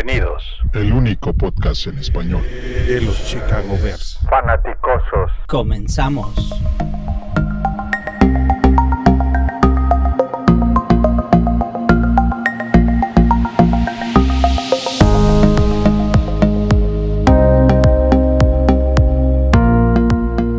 Bienvenidos. El único podcast en español de los Chicago Bears. Fanaticosos. Comenzamos.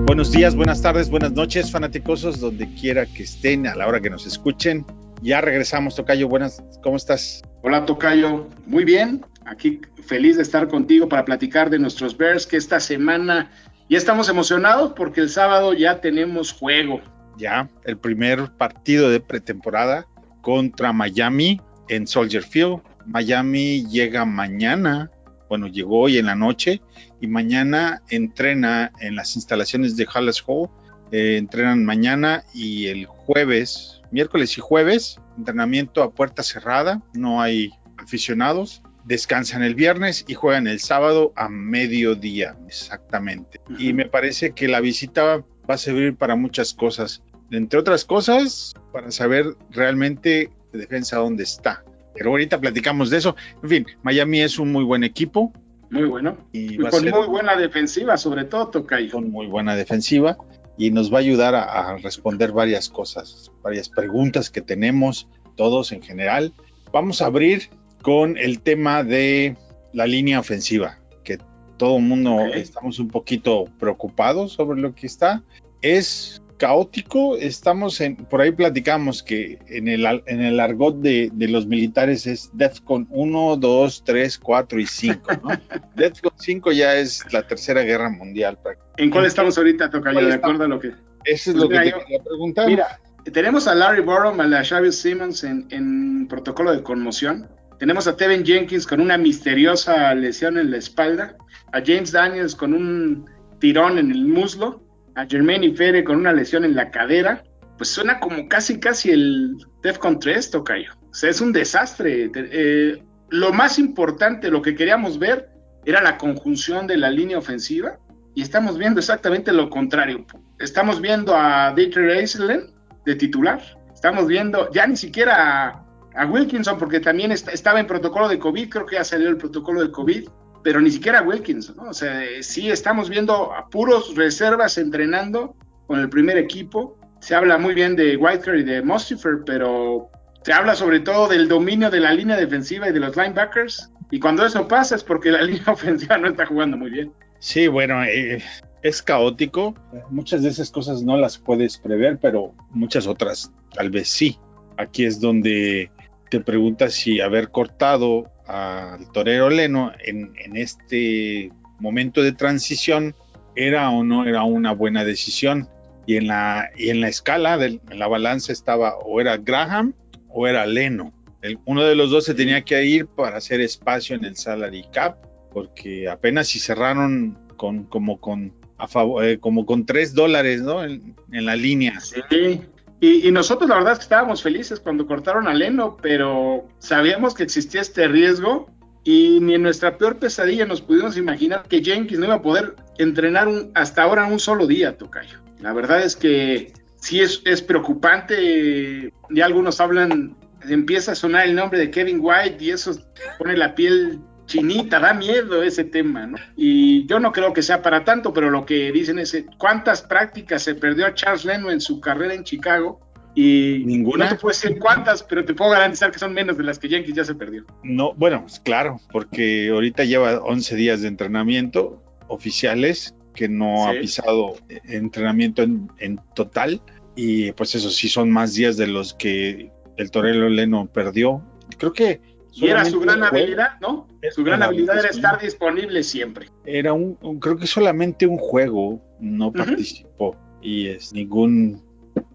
Buenos días, buenas tardes, buenas noches, fanaticosos, donde quiera que estén, a la hora que nos escuchen. Ya regresamos, Tocayo. Buenas, ¿cómo estás? Hola, Tocayo. Muy bien. Aquí feliz de estar contigo para platicar de nuestros Bears, que esta semana ya estamos emocionados porque el sábado ya tenemos juego. Ya, el primer partido de pretemporada contra Miami en Soldier Field. Miami llega mañana, bueno, llegó hoy en la noche y mañana entrena en las instalaciones de Halles Hall. Eh, entrenan mañana y el jueves, miércoles y jueves, entrenamiento a puerta cerrada, no hay aficionados. Descansan el viernes y juegan el sábado a mediodía, exactamente. Uh -huh. Y me parece que la visita va a servir para muchas cosas. Entre otras cosas, para saber realmente de defensa dónde está. Pero ahorita platicamos de eso. En fin, Miami es un muy buen equipo. Muy bueno. Y, y con muy buena defensiva, sobre todo, Tocayo. Con muy buena defensiva y nos va a ayudar a, a, responder varias cosas, varias preguntas que tenemos todos en general. Vamos a abrir con el tema de la línea ofensiva, que todo el mundo okay. estamos un poquito preocupados sobre lo que está. Es caótico, estamos en, por ahí platicamos que en el, en el argot de, de los militares es DEFCON 1, 2, 3, 4 y 5, ¿no? DEFCON 5 ya es la tercera guerra mundial. ¿En cuál estamos ahorita, Tocayo? De acuerdo a lo que... Eso es pues lo mira, que te quería preguntar. Mira, tenemos a Larry Borom, a la Xavier Simmons en, en protocolo de conmoción. Tenemos a Tevin Jenkins con una misteriosa lesión en la espalda. A James Daniels con un tirón en el muslo a Jermaine Ifere con una lesión en la cadera, pues suena como casi casi el DEFCON 3, Tocayo. O sea, es un desastre. Eh, lo más importante, lo que queríamos ver, era la conjunción de la línea ofensiva, y estamos viendo exactamente lo contrario. Estamos viendo a Dieter Eiselen de titular, estamos viendo ya ni siquiera a, a Wilkinson, porque también está, estaba en protocolo de COVID, creo que ya salió el protocolo de COVID, pero ni siquiera Wilkins, ¿no? O sea, sí estamos viendo a puros reservas entrenando con el primer equipo. Se habla muy bien de Whitaker y de Mustifer, pero se habla sobre todo del dominio de la línea defensiva y de los linebackers. Y cuando eso pasa es porque la línea ofensiva no está jugando muy bien. Sí, bueno, eh, es caótico. Muchas de esas cosas no las puedes prever, pero muchas otras tal vez sí. Aquí es donde te preguntas si haber cortado al torero Leno en, este momento de transición era o no era una buena decisión. Y en la, y en la escala, de, en la balanza estaba o era Graham o era Leno. Uno de los dos se tenía que ir para hacer espacio en el salary cap, porque apenas si cerraron con, como con eh, como con tres dólares ¿no? en, en la línea. Sí, y, nosotros la verdad es que estábamos felices cuando cortaron a Leno, pero sabíamos que existía este riesgo y ni en nuestra peor pesadilla nos pudimos imaginar que Jenkins no iba a poder entrenar un, hasta ahora un solo día, Tocayo. La verdad es que sí es, es preocupante, ya algunos hablan, empieza a sonar el nombre de Kevin White y eso pone la piel chinita, da miedo ese tema, ¿no? Y yo no creo que sea para tanto, pero lo que dicen es cuántas prácticas se perdió a Charles Leno en su carrera en Chicago y ninguna. No te puedo decir cuántas, pero te puedo garantizar que son menos de las que Jenkins ya se perdió. No, bueno, claro, porque ahorita lleva 11 días de entrenamiento oficiales que no sí. ha pisado entrenamiento en, en total y pues eso sí son más días de los que el torero Leno perdió. Creo que y era su gran habilidad, ¿no? Su gran habilidad era estar disponible siempre. Era un, un creo que solamente un juego no uh -huh. participó y es ningún,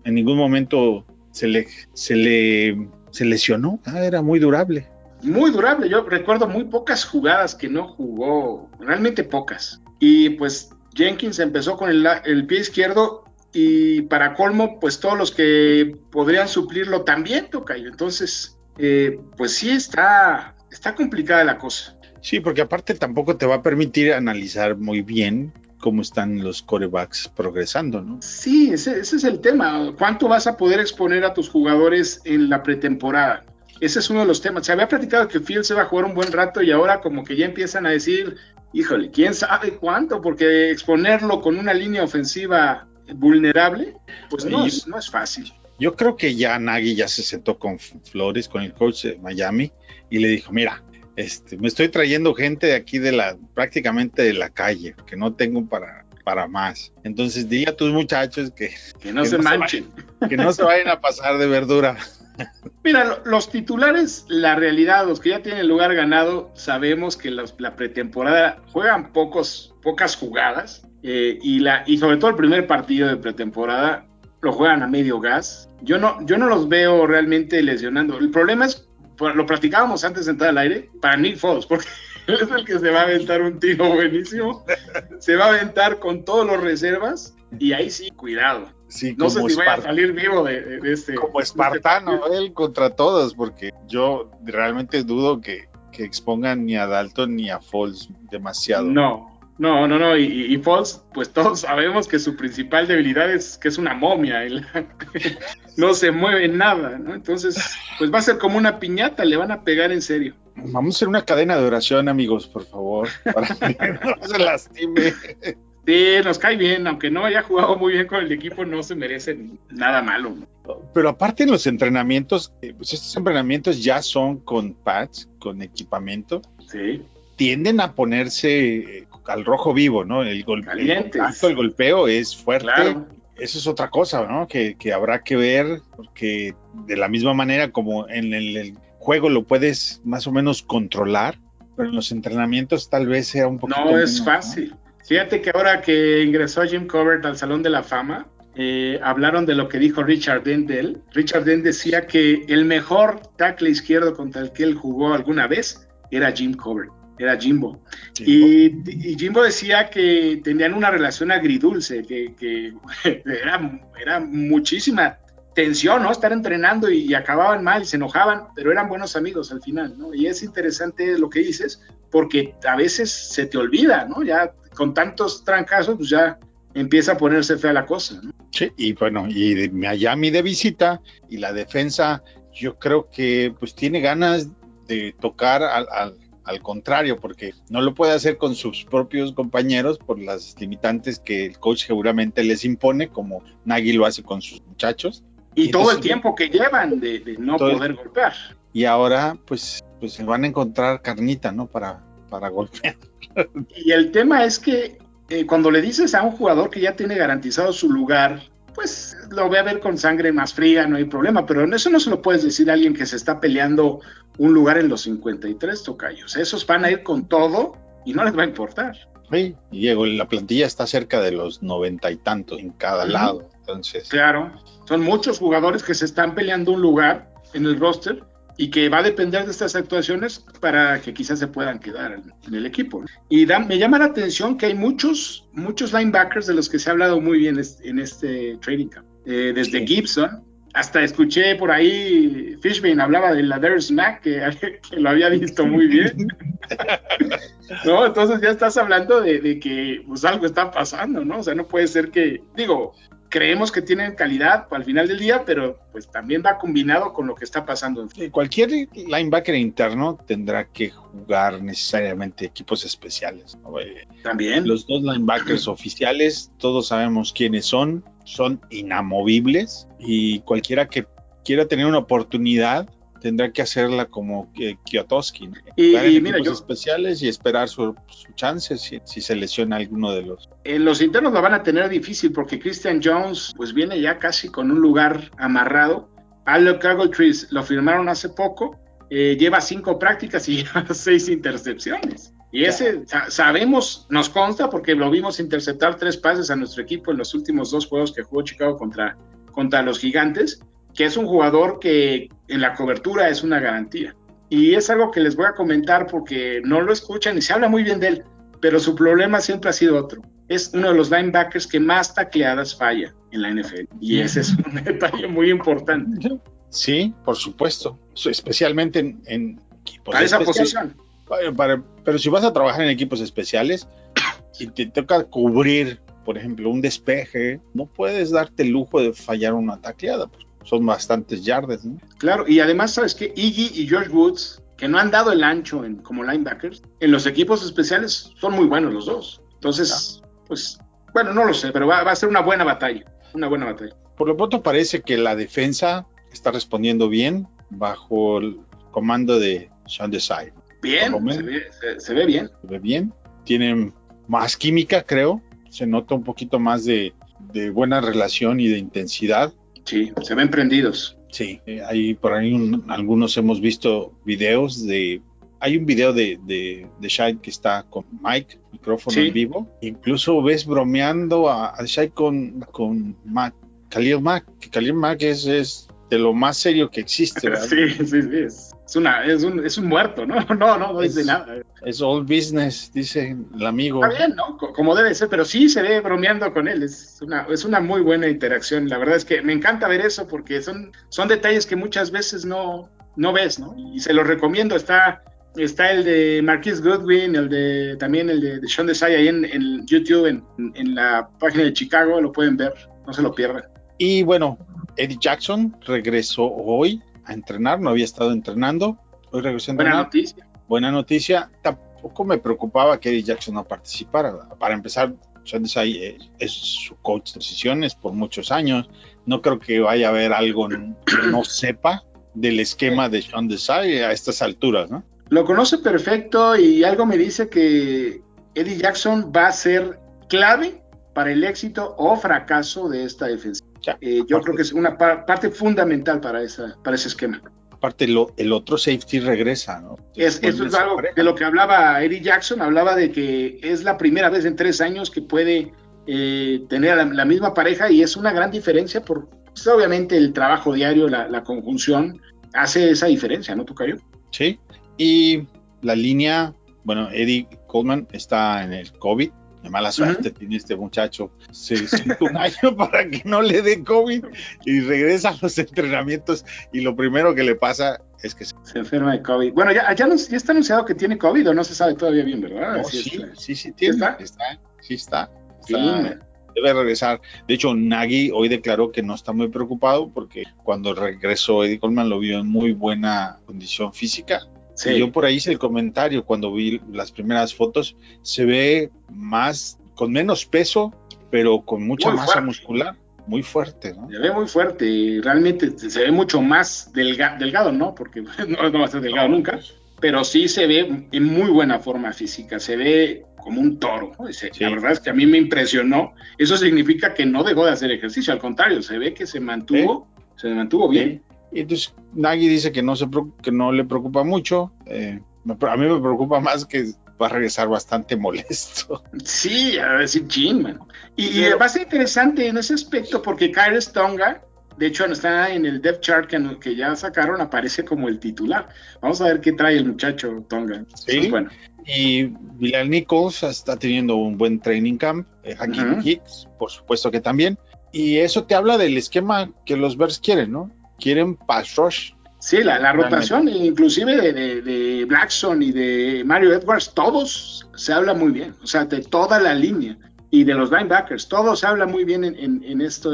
en ningún momento se le, se le, se lesionó. Ah, era muy durable. Muy durable. Yo recuerdo muy pocas jugadas que no jugó, realmente pocas. Y pues Jenkins empezó con el, el pie izquierdo y para colmo, pues todos los que podrían suplirlo también, Tocayo. Entonces, eh, pues sí está, está complicada la cosa. Sí, porque aparte tampoco te va a permitir analizar muy bien cómo están los corebacks progresando, ¿no? Sí, ese, ese, es el tema. ¿Cuánto vas a poder exponer a tus jugadores en la pretemporada? ese es uno de los temas. Se había platicado que Fields se va a jugar un buen rato y ahora como que ya empiezan a decir, híjole, quién sabe cuánto, porque exponerlo con una línea ofensiva vulnerable, pues no, es, no es fácil. Yo creo que ya Nagy ya se sentó con Flores, con el coach de Miami, y le dijo, mira, este, me estoy trayendo gente de aquí de la, prácticamente de la calle, que no tengo para, para más. Entonces di a tus muchachos que, que no se manchen. que no se vayan a pasar de verdura. Mira, los titulares, la realidad, los que ya tienen lugar ganado, sabemos que la pretemporada juegan pocos, pocas jugadas eh, y, la, y sobre todo el primer partido de pretemporada lo juegan a medio gas. Yo no, yo no los veo realmente lesionando. El problema es, pues, lo practicábamos antes de entrar al aire, para Nick Foles, porque es el que se va a aventar un tiro buenísimo. Se va a aventar con todos los reservas y ahí sí, cuidado. Sí, no sé si vaya a salir vivo de, este. Como espartano, él contra todos, porque yo realmente dudo que, que expongan ni a Dalton ni a Foles demasiado. No, no, no, no, y, y pues todos sabemos que su principal debilidad es que es una momia, no se mueve nada, ¿no? Entonces, pues va a ser como una piñata, le van a pegar en serio. Vamos a hacer una cadena de oración, amigos, por favor, para que no se lastime. Sí, nos cae bien, aunque no haya jugado muy bien con el equipo, no se merece nada malo. Pero aparte en los entrenamientos, eh, pues estos entrenamientos ya son con pads, con equipamiento. Sí. Tienden a ponerse eh, al rojo vivo, ¿no? El, golpe, el, el golpeo es fuerte. Claro. Eso es otra cosa, ¿no? Que, que, habrá que ver, porque de la misma manera como en el, el, juego lo puedes más o menos controlar, pero en los entrenamientos tal vez sea un poquito. No menos, es fácil. ¿no? Fíjate que ahora que ingresó Jim Covert al Salón de la Fama, eh, hablaron de lo que dijo Richard Dent de él. Richard Dent decía que el mejor tackle izquierdo contra el que él jugó alguna vez era Jim Covert era Jimbo. Jimbo. Y, y, Jimbo decía que tenían una relación agridulce, que, que era, era, muchísima tensión, ¿no? Estar entrenando y, y, acababan mal y se enojaban, pero eran buenos amigos al final, ¿no? Y es interesante lo que dices, porque a veces se te olvida, ¿no? Ya con tantos trancazos, pues ya empieza a ponerse fea la cosa, ¿no? Sí, y bueno, y de Miami de visita y la defensa, yo creo que pues tiene ganas de tocar al, al al contrario, porque no lo puede hacer con sus propios compañeros por las limitantes que el coach seguramente les impone, como Nagy lo hace con sus muchachos. Y, y todo el tiempo que llevan de, de no poder el, golpear. Y ahora, pues, pues se van a encontrar carnita, ¿no? Para, para golpear. Y el tema es que eh, cuando le dices a un jugador que ya tiene garantizado su lugar, pues lo voy a ver con sangre más fría, no hay problema, pero en eso no se lo puedes decir a alguien que se está peleando un lugar en los 53 tocayos. Esos van a ir con todo y no les va a importar. Sí, Diego, la plantilla está cerca de los noventa y tantos en cada uh -huh. lado. Entonces. Claro, son muchos jugadores que se están peleando un lugar en el roster y que va a depender de estas actuaciones para que quizás se puedan quedar en, el equipo. Y da, me llama la atención que hay muchos, muchos linebackers de los que se ha hablado muy bien en este trading camp. Eh, desde sí. Gibson, hasta escuché por ahí, Fishbane hablaba de la Darius Mack, que, que, lo había visto muy bien. no, entonces ya estás hablando de, de, que pues algo está pasando, ¿no? O sea, no puede ser que, digo, creemos que tienen calidad al final del día, pero pues también va combinado con lo que está pasando. Cualquier linebacker interno tendrá que jugar necesariamente equipos especiales. ¿no? También. Los dos linebackers oficiales, todos sabemos quiénes son, son inamovibles y cualquiera que quiera tener una oportunidad tendrá que hacerla como Kiotoski. ¿no? Y, y mira, yo, especiales y esperar su, su chance si, si, se lesiona alguno de los. En los internos lo van a tener difícil porque Christian Jones pues viene ya casi con un lugar amarrado. Alec Ogletrees lo firmaron hace poco, eh, lleva cinco prácticas y lleva seis intercepciones. Y ese sa sabemos, nos consta porque lo vimos interceptar tres pases a nuestro equipo en los últimos dos juegos que jugó Chicago contra, contra los gigantes que es un jugador que en la cobertura es una garantía. Y es algo que les voy a comentar porque no lo escuchan y se habla muy bien de él, pero su problema siempre ha sido otro. Es uno de los linebackers que más tacleadas falla en la NFL. Y ese es un detalle muy importante. Sí, por supuesto. Especialmente en, en equipos Para esa posición. Para, para, pero si vas a trabajar en equipos especiales y te toca cubrir, por ejemplo, un despeje, no puedes darte el lujo de fallar una tacleada. Pues son bastantes yardas. ¿no? Claro, y además, ¿sabes que Iggy y George Woods, que no han dado el ancho en, como linebackers, en los equipos especiales son muy buenos los dos. Entonces, pues, bueno, no lo sé, pero va, va a ser una buena batalla, una buena batalla. Por lo pronto parece que la defensa está respondiendo bien bajo el comando de Sean Desai. Bien, se ve, se- se ve bien. Se ve bien, tienen más química, creo. Se nota un poquito más de, de buena relación y de intensidad. Sí, se ven prendidos. Sí, eh, ahí por ahí un- algunos hemos visto videos de. Hay un video de, de, de Shai que está con Mike, micrófono Sí. en vivo. Incluso ves bromeando a, a Shai con, con Mac, Khalil Mack, que Khalil Mack es, es de lo más serio que existe. ¿verdad? Sí, sí, sí. Es, es una, es, un, es un muerto, ¿no? No, no, no dice Es- nada. Es all business, dice el amigo. Está bien, ¿no? Co- Como debe ser, pero sí se ve bromeando con él. Es una, es una muy buena interacción. La verdad es que me encanta ver eso porque son, son detalles que muchas veces no, no ves, ¿no? Y se los recomiendo. Está, está el de Marquis Goodwin, el de también el de, de Sean Desai ahí en, en YouTube, en, en la página de Chicago, lo pueden ver, no se lo pierdan. Y bueno, Eddie Jackson regresó hoy a entrenar, no había estado entrenando. Hoy regresó a Buena noticia. buena noticia. Tampoco me preocupaba que Eddie Jackson no participara. Para empezar, Sean Desai eh, es su coach de posiciones por muchos años. No creo que vaya a haber algo que no sepa del esquema de Sean Desai a estas alturas, ¿no? Lo conoce perfecto y algo me dice que Eddie Jackson va a ser clave para el éxito o fracaso de esta defensa. Eh, yo creo que es una par- parte fundamental para, esa, para ese esquema. Aparte, lo- el otro safety regresa, ¿no? Es, eso es algo pareja. de lo que hablaba Eddie Jackson, hablaba de que es la primera vez en tres años que puede eh, tener la, la misma pareja y es una gran diferencia por, pues, obviamente, el trabajo diario, la, la conjunción, hace esa diferencia, ¿no, Tocayo? Sí. Y la línea, bueno, Eddie Coleman está en el COVID. De mala suerte tiene este muchacho. Se hizo un año para que no le dé COVID y regresa a los entrenamientos. Y lo primero que le pasa es que se. Se enferma de COVID. Bueno, ya, ya, ya está anunciado que tiene COVID o no se sabe todavía bien, ¿verdad? No, sí, es. sí, sí, tiene. ¿Está? Está, sí está. Debe regresar. De hecho, Nagy hoy declaró que no está muy preocupado porque cuando regresó Eddie Coleman lo vio en muy buena condición física. Sí. Y yo por ahí hice el comentario cuando vi las primeras fotos, se ve más, con menos peso, pero con mucha Muy masa fuerte. muscular, muy fuerte, ¿no? Se ve muy fuerte y realmente se ve mucho más delga- delgado, ¿no? Porque no, no va a ser delgado nunca, pero sí se ve en muy buena forma física, se ve como un toro. ¿no? Se- Sí. La verdad es que a mí me impresionó. Eso significa que no dejó de hacer ejercicio, al contrario, se ve que se mantuvo, se mantuvo bien. Y entonces Nagy dice que no, se, que no le preocupa mucho. eh, a mí me preocupa más que va a regresar bastante molesto. Sí, a decir chin, man. Y, va a ser interesante en ese aspecto porque Kyle Tonga, de hecho, está en el depth chart que, que ya sacaron, aparece como el titular. Vamos a ver qué trae el muchacho Tonga. Sí. es bueno. Y Bilal Nichols está teniendo un buen training camp. Eh. Hicks, por supuesto que también. Y eso te habla del esquema que los Bears quieren, ¿no? Quieren pass rush. Sí, la, la rotación, inclusive de, de, de Blackson y de Mario Edwards, todos se habla muy bien, o sea, de toda la línea y de los linebackers, todo se habla muy bien en, en, en esto,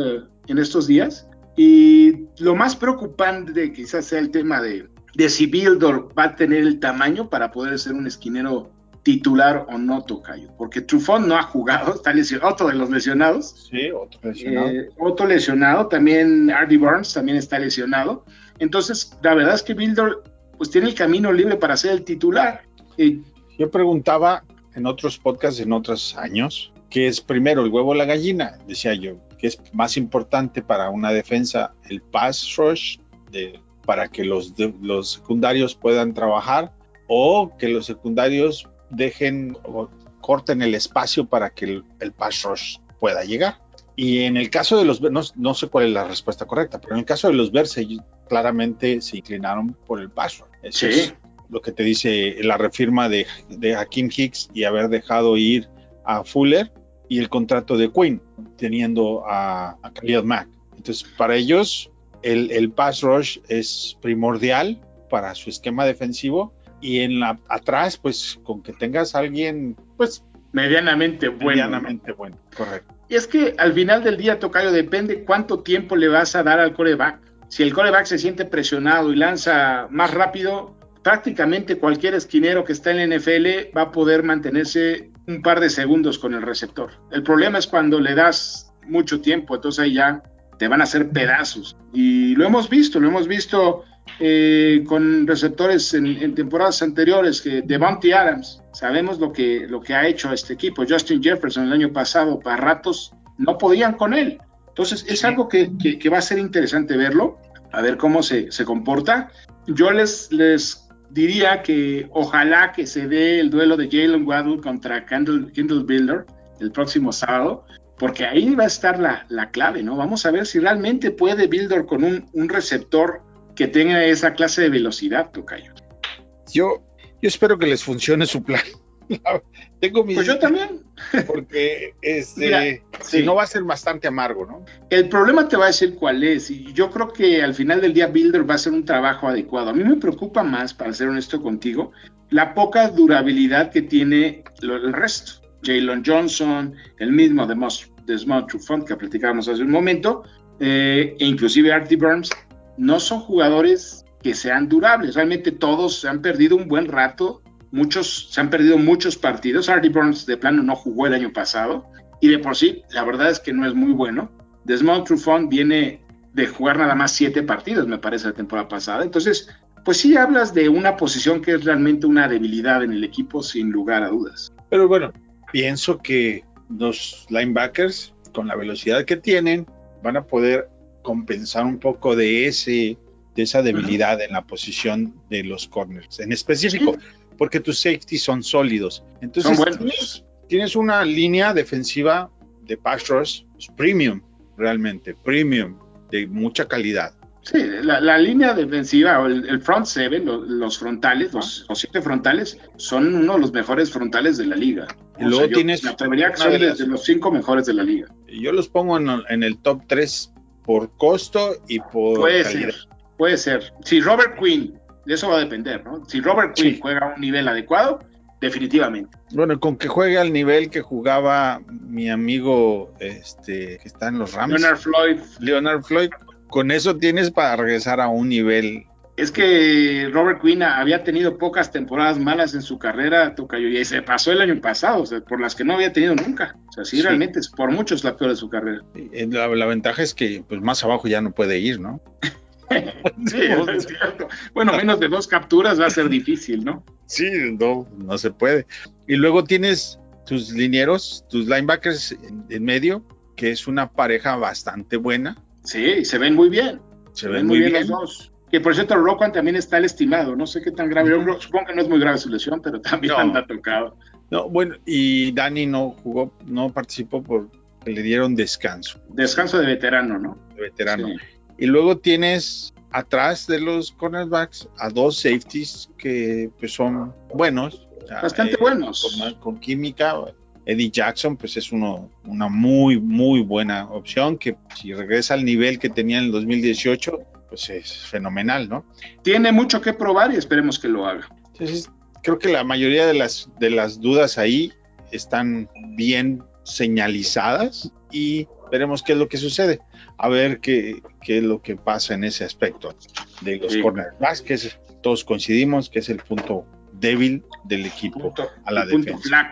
en estos días. Y lo más preocupante quizás sea el tema de, de si Bildor va a tener el tamaño para poder ser un esquinero titular o no tocayo, porque Trufón no ha jugado, está lesionado, otro de los lesionados, Sí, otro eh, otro lesionado, también Artie Burns también está lesionado. Entonces, la verdad es que Bildor pues tiene el camino libre para ser el titular. Eh, Yo preguntaba en otros podcasts, en otros años, ¿qué es primero, el huevo o la gallina? Decía yo, ¿qué es más importante para una defensa? ¿El pass rush de, para que los, de- los secundarios puedan trabajar o que los secundarios dejen o corten el espacio para que el, el pass rush pueda llegar? Y en el caso de los, no, no sé cuál es la respuesta correcta, pero en el caso de los Bears, ellos claramente se inclinaron por el pass rush. Eso Sí. es lo que te dice la refirma de, de Hakim Hicks y haber dejado ir a Fuller y el contrato de Quinn, teniendo a, a Khalil Mack. Entonces, para ellos, el, el pass rush es primordial para su esquema defensivo y en la atrás, pues con que tengas a alguien, pues medianamente bueno. medianamente bueno, correcto. Y es que al final del día, Tocayo, depende cuánto tiempo le vas a dar al coreback. si el coreback se siente presionado y lanza más rápido, prácticamente cualquier esquinero que está en la NFL va a poder mantenerse un par de segundos con el receptor. El problema es cuando le das mucho tiempo, entonces ahí ya te van a hacer pedazos. Y lo hemos visto, lo hemos visto eh, con receptores en, temporadas anteriores, que Devontae Adams, sabemos lo que, lo que ha hecho este equipo. Justin Jefferson el año pasado, para ratos, no podían con él. Entonces es algo que, que, va a ser interesante verlo, a ver cómo se, se comporta. Yo les, les diría que ojalá que se dé el duelo de Jalen Waddle contra Kendall, Kendall Builder el próximo sábado, porque ahí va a estar la, la, clave, ¿no? Vamos a ver si realmente puede Builder con un, un receptor que tenga esa clase de velocidad, Tocayo. Yo, yo espero que les funcione su plan. Tengo mis Pues yo también. Porque este, si no va a ser bastante amargo, ¿no? El problema te va a decir cuál es. Y yo creo que al final del día Builder va a hacer un trabajo adecuado. A mí me preocupa más, para ser honesto contigo, la poca durabilidad que tiene el resto. Jalen Johnson, el mismo de Desmond Trufant que platicábamos hace un momento, eh, e inclusive Artie Burns, no son jugadores que sean durables. Realmente todos se han perdido un buen rato muchos, se han perdido muchos partidos. Hardy Burns de plano no jugó el año pasado y de por sí, la verdad es que no es muy bueno. Desmond Trufant viene de jugar nada más siete partidos, me parece, la temporada pasada. Entonces, pues sí hablas de una posición que es realmente una debilidad en el equipo, sin lugar a dudas. Pero bueno, pienso que los linebackers, con la velocidad que tienen, van a poder compensar un poco de ese de esa debilidad en la posición de los corners. En específico, porque tus safeties son sólidos. Entonces, tienes, una línea defensiva de pass rush pues, premium, realmente, premium, de mucha calidad. Sí, la, línea defensiva, o el, front seven, los, frontales, los, siete frontales, son uno de los mejores frontales de la liga. Y luego tienes. Me atrevería que son de, los cinco mejores de la liga. Yo los pongo en, el top tres por costo y por. Puede ser, puede ser. Si Robert Quinn de eso va a depender, ¿no? Si Robert Quinn juega a un nivel adecuado, definitivamente. Bueno, con que juegue al nivel que jugaba mi amigo este que está en los Rams. Leonard Floyd. Leonard Floyd, con eso tienes para regresar a un nivel. Es que Robert Quinn había tenido pocas temporadas malas en su carrera, Tocayo, y se pasó el año pasado, o sea, por las que no había tenido nunca. O sea, sí, realmente es por muchos la peor de su carrera. La, la, ventaja es que pues más abajo ya no puede ir, ¿no? sí, es cierto. Bueno, menos de dos capturas va a ser difícil, ¿no? Sí, no, no se puede. Y luego tienes tus linieros, tus linebackers en, medio, que es una pareja bastante buena. Sí, se ven muy bien. Se, ven, muy bien, los dos. Que por cierto, Roquan también está el estimado. No sé qué tan grave. supongo que no es muy grave su lesión, pero también anda tocado. No, bueno, y Dani no jugó, no participó porque le dieron descanso. Descanso de veterano, ¿no? De veterano. Y luego tienes atrás de los cornerbacks a dos safeties que pues, son buenos. Bastante eh, buenos. Con, química. Eddie Jackson, pues es uno, una muy, muy buena opción que si regresa al nivel que tenía en el 2018, pues es fenomenal, ¿no? Tiene mucho que probar y esperemos que lo haga. Entonces, creo que la mayoría de las, de las dudas ahí están bien señalizadas y veremos qué es lo que sucede a ver qué, es lo que pasa en ese aspecto de los cornerbacks, que todos coincidimos que es el punto débil del equipo a la defensa.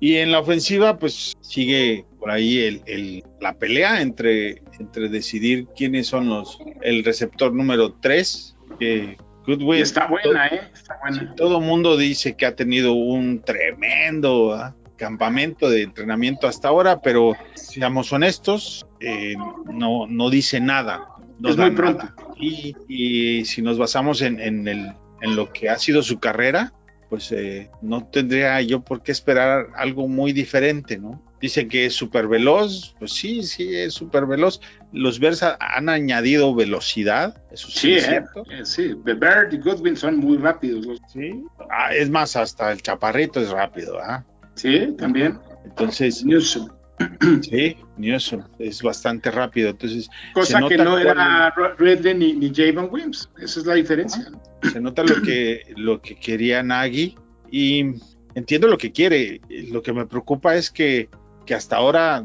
Y en la ofensiva, pues sigue por ahí el, la pelea entre, entre decidir quiénes son los el receptor número 3, que. Está buena, ¿eh? Está buena. todo mundo dice que ha tenido un tremendo ¿ah? campamento de entrenamiento hasta ahora, pero seamos honestos, eh, no, no dice nada. es muy pronto. Y, si nos basamos en, en, el, en lo que ha sido su carrera, pues eh, no tendría yo por qué esperar algo muy diferente, ¿no? Dice que es súper veloz, pues sí, sí, es súper veloz. Los Versa han añadido velocidad, eso sí, es cierto. Eh, sí, Bird y Goodwin son muy rápidos. Sí, ah, es más, hasta el chaparrito es rápido, ¿ah? Sí, también. Entonces, Sí, Newsom es bastante rápido. Entonces, Cosa que no era Redden ni, ni Javon Wims. Esa es la diferencia. Se nota lo que, lo que quería Nagy y entiendo lo que quiere. Lo que me preocupa es que, que hasta ahora,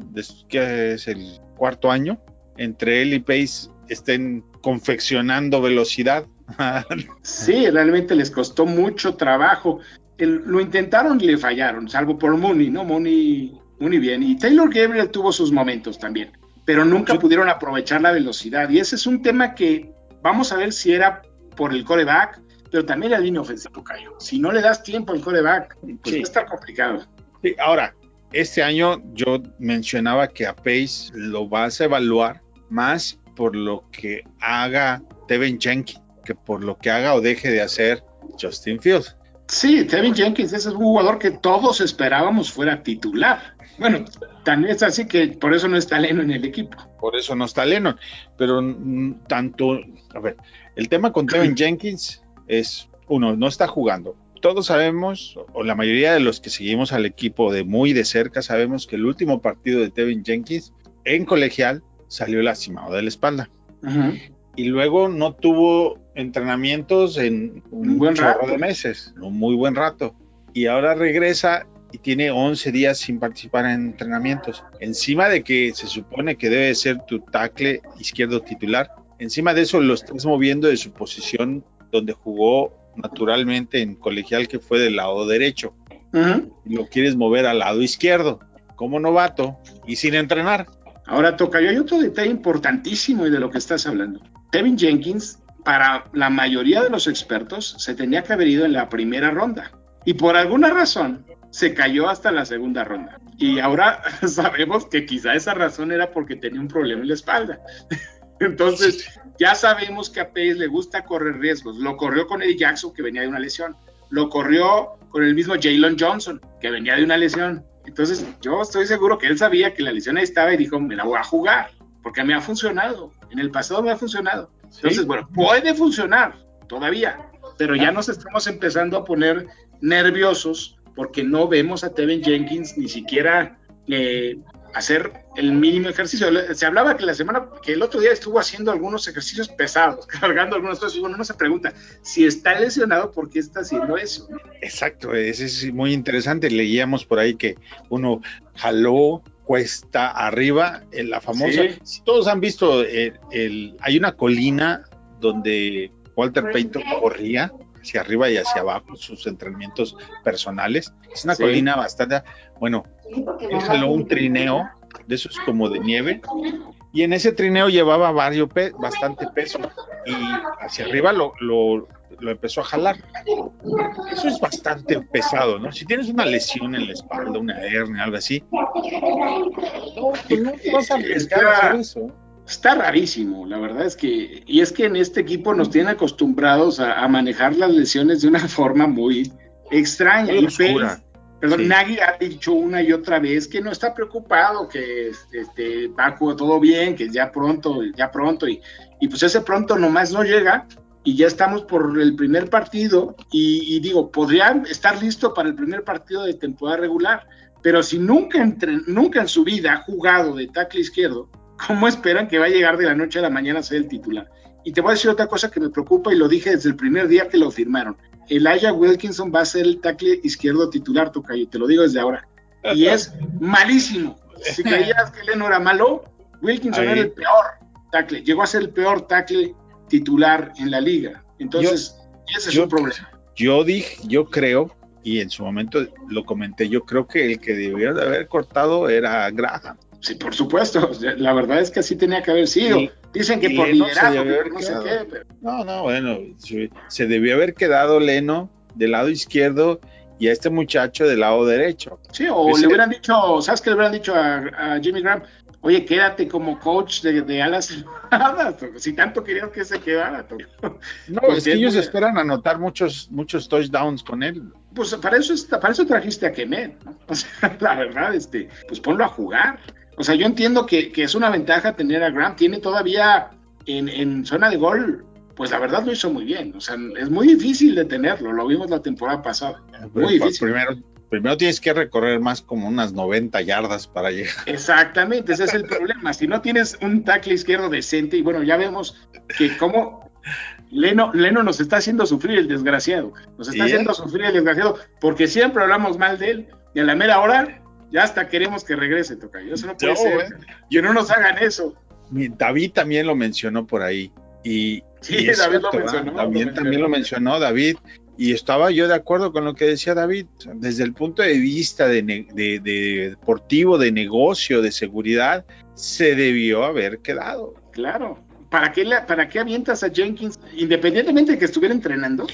que es el cuarto año, entre él y Pace estén confeccionando velocidad. sí, realmente les costó mucho trabajo. lo intentaron y le fallaron, salvo por Mooney, ¿no? Mooney, Mooney bien. Y Taylor Gabriel tuvo sus momentos también, pero nunca pudieron aprovechar la velocidad. Y ese es un tema que vamos a ver si era por el coreback, pero también la línea ofensiva, Cayo. Si no le das tiempo al coreback, pues va a estar complicado. Sí, ahora, este año yo mencionaba que a Pace lo vas a evaluar más por lo que haga Tevin Jenkins que por lo que haga o deje de hacer Justin Fields. Sí, Tevin Jenkins es un jugador que todos esperábamos fuera titular. Bueno, tan es así que por eso no está Leno en el equipo. Por eso no está Leno, pero tanto, a ver, el tema con Tevin Jenkins es, uno, no está jugando. Todos sabemos, o la mayoría de los que seguimos al equipo de muy de cerca, sabemos que el último partido de Tevin Jenkins en colegial salió lastimado de la espalda. Y luego no tuvo entrenamientos en un, buen rato. de meses, un muy buen rato. Y ahora regresa y tiene 11 días sin participar en entrenamientos. Encima de que se supone que debe ser tu tackle izquierdo titular, encima de eso lo estás moviendo de su posición donde jugó naturalmente en colegial que fue del lado derecho. y lo quieres mover al lado izquierdo, como novato y sin entrenar. Ahora toca, yo hay otro detalle importantísimo de lo que estás hablando. Kevin Jenkins, para la mayoría de los expertos, se tenía que haber ido en la primera ronda. Y por alguna razón se cayó hasta la segunda ronda. Y ahora sabemos que quizá esa razón era porque tenía un problema en la espalda. Entonces, ya sabemos que a Pace le gusta correr riesgos. Lo corrió con Eddie Jackson, que venía de una lesión. Lo corrió con el mismo Jalen Johnson, que venía de una lesión. Entonces, yo estoy seguro que él sabía que la lesión ahí estaba y dijo, me la voy a jugar, porque me ha funcionado. En el pasado me ha funcionado. Entonces, bueno, puede funcionar todavía, pero ya nos estamos empezando a poner nerviosos porque no vemos a Tevin Jenkins ni siquiera eh, hacer el mínimo ejercicio. Se hablaba que la semana, que el otro día estuvo haciendo algunos ejercicios pesados, cargando algunas cosas, y uno se pregunta, si está lesionado, ¿por qué está haciendo eso? Exacto, ese es muy interesante. Leíamos por ahí que uno jaló cuesta arriba, en la famosa, si todos han visto, eh, el, hay una colina donde Walter Payton corría hacia arriba y hacia abajo sus entrenamientos personales. Es una colina bastante, bueno, él jaló un trineo de esos como de nieve y en ese trineo llevaba varios bastante peso y hacia arriba lo, lo, empezó a jalar. Eso es bastante pesado, ¿no? Si tienes una lesión en la espalda, una hernia, algo así, no, pues no vas a arriesgar a hacer eso. Está rarísimo, la verdad es que, y es que en este equipo nos tienen acostumbrados a, manejar las lesiones de una forma muy extraña. y perdón, Nagy ha dicho una y otra vez que no está preocupado, que este, va todo bien, que ya pronto, ya pronto, y, y pues ese pronto nomás no llega, y ya estamos por el primer partido, y, digo, podría estar listo para el primer partido de temporada regular, pero si nunca, entre, nunca en su vida ha jugado de tackle izquierdo, ¿cómo esperan que va a llegar de la noche a la mañana a ser el titular? Y te voy a decir otra cosa que me preocupa y lo dije desde el primer día que lo firmaron. Elijah Wilkinson va a ser el tackle izquierdo titular, Tocayo, te lo digo desde ahora. Y es malísimo. Si creías que Leno era malo, Wilkinson era el peor tackle. Llegó a ser el peor tackle titular en la liga. Entonces, ese es un problema. Yo dije, yo creo, y en su momento lo comenté, yo creo que el que debió de haber cortado era Graham. Sí, por supuesto. La verdad es que así tenía que haber sido. Dicen que por liderazgo, no sé qué. No, no, bueno, se debió haber quedado Leno del lado izquierdo y a este muchacho del lado derecho. Sí, o le hubieran dicho, ¿sabes qué le hubieran dicho a, Jimmy Graham? Oye, quédate como coach de, alas si tanto querías que se quedara. No, pues es que ellos esperan anotar muchos, muchos touchdowns con él. Pues para eso, para eso trajiste a Kemet, ¿no? O sea, la verdad, este, pues ponlo a jugar. O sea, yo entiendo que, es una ventaja tener a Graham. Tiene todavía en, zona de gol, pues la verdad lo hizo muy bien. O sea, es muy difícil de tenerlo. Lo vimos la temporada pasada. Muy difícil. Primero, primero tienes que recorrer más como unas 90 yardas para llegar. Exactamente, ese es el problema. Si no tienes un tackle izquierdo decente, y bueno, ya vemos que como Leno, Leno nos está haciendo sufrir el desgraciado. Nos está haciendo sufrir el desgraciado porque siempre hablamos mal de él y a la mera hora ya hasta queremos que regrese, Tocayo. Eso no puede ser. Y no nos hagan eso. David también lo mencionó por ahí. Y, sí, David lo mencionó. También, también lo mencionó David. Y estaba yo de acuerdo con lo que decía David. Desde el punto de vista de, de, deportivo, de negocio, de seguridad, se debió haber quedado. Claro. ¿Para qué, ¿Para qué avientas a Jenkins, independientemente de que estuviera entrenando?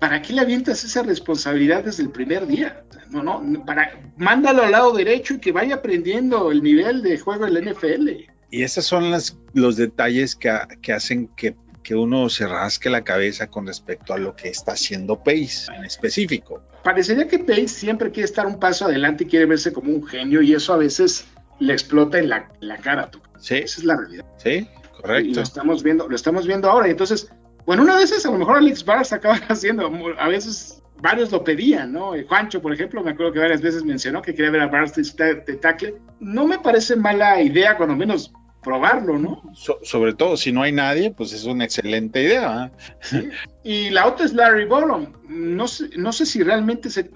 ¿Para qué le avientas esa responsabilidad desde el primer día? No, no, para, mándalo al lado derecho y que vaya aprendiendo el nivel de juego del NFL. Y esos son las, los detalles que, que hacen que que uno se rasque la cabeza con respecto a lo que está haciendo Pace en específico. Parecería que Pace siempre quiere estar un paso adelante y quiere verse como un genio y eso a veces le explota en la, cara. Sí. Esa es la realidad. Sí, correcto. Y lo estamos viendo, lo estamos viendo ahora. Y entonces, bueno, una vez a lo mejor Alex Barr acaba haciendo, a veces varios lo pedían, ¿no? Eh, Juancho, por ejemplo, me acuerdo que varias veces mencionó que quería ver a Barr de tackle. No me parece mala idea, cuando menos probarlo, ¿no? sobre todo si no hay nadie, pues es una excelente idea. Y la otra es Larry Borom. No sé, no sé si realmente se,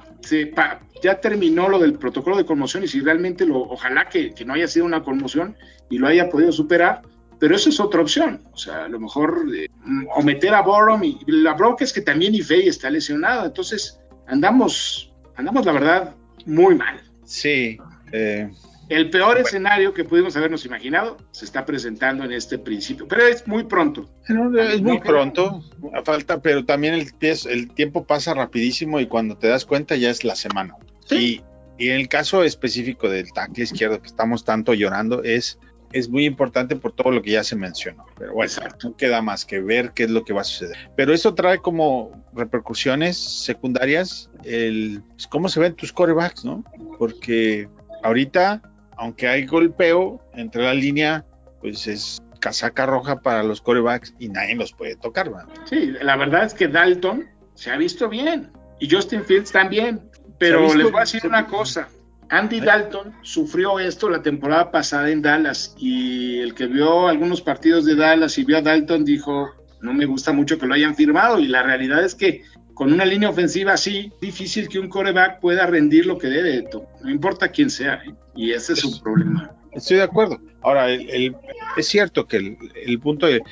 ya terminó lo del protocolo de conmoción y si realmente lo, ojalá que, no haya sido una conmoción y lo haya podido superar, pero eso es otra opción. O sea, a lo mejor eh, o meter a Borom y la bronca es que también Ifei está lesionado, entonces andamos, andamos la verdad muy mal. Sí. Eh, el peor escenario que pudimos habernos imaginado se está presentando en este principio, pero es muy pronto. Es muy pronto, falta, pero también el, el tiempo pasa rapidísimo y cuando te das cuenta ya es la semana. Y, en el caso específico del tackle izquierdo que estamos tanto llorando es, es muy importante por todo lo que ya se mencionó. Pero bueno, no queda más que ver qué es lo que va a suceder. Pero eso trae como repercusiones secundarias el pues, cómo se ven tus corebacks, ¿no? Porque ahorita aunque hay golpeo entre la línea, pues es casaca roja para los corebacks y nadie los puede tocar. Sí, la verdad es que Dalton se ha visto bien y Justin Fields también. Pero les voy a decir una cosa. Andy Dalton sufrió esto la temporada pasada en Dallas y el que vio algunos partidos de Dallas y vio a Dalton dijo, no me gusta mucho que lo hayan firmado y la realidad es que con una línea ofensiva así, difícil que un coreback pueda rendir lo que debe, no importa quién sea, ¿eh? y ese es un problema. Estoy de acuerdo. Ahora, es cierto que el, punto de,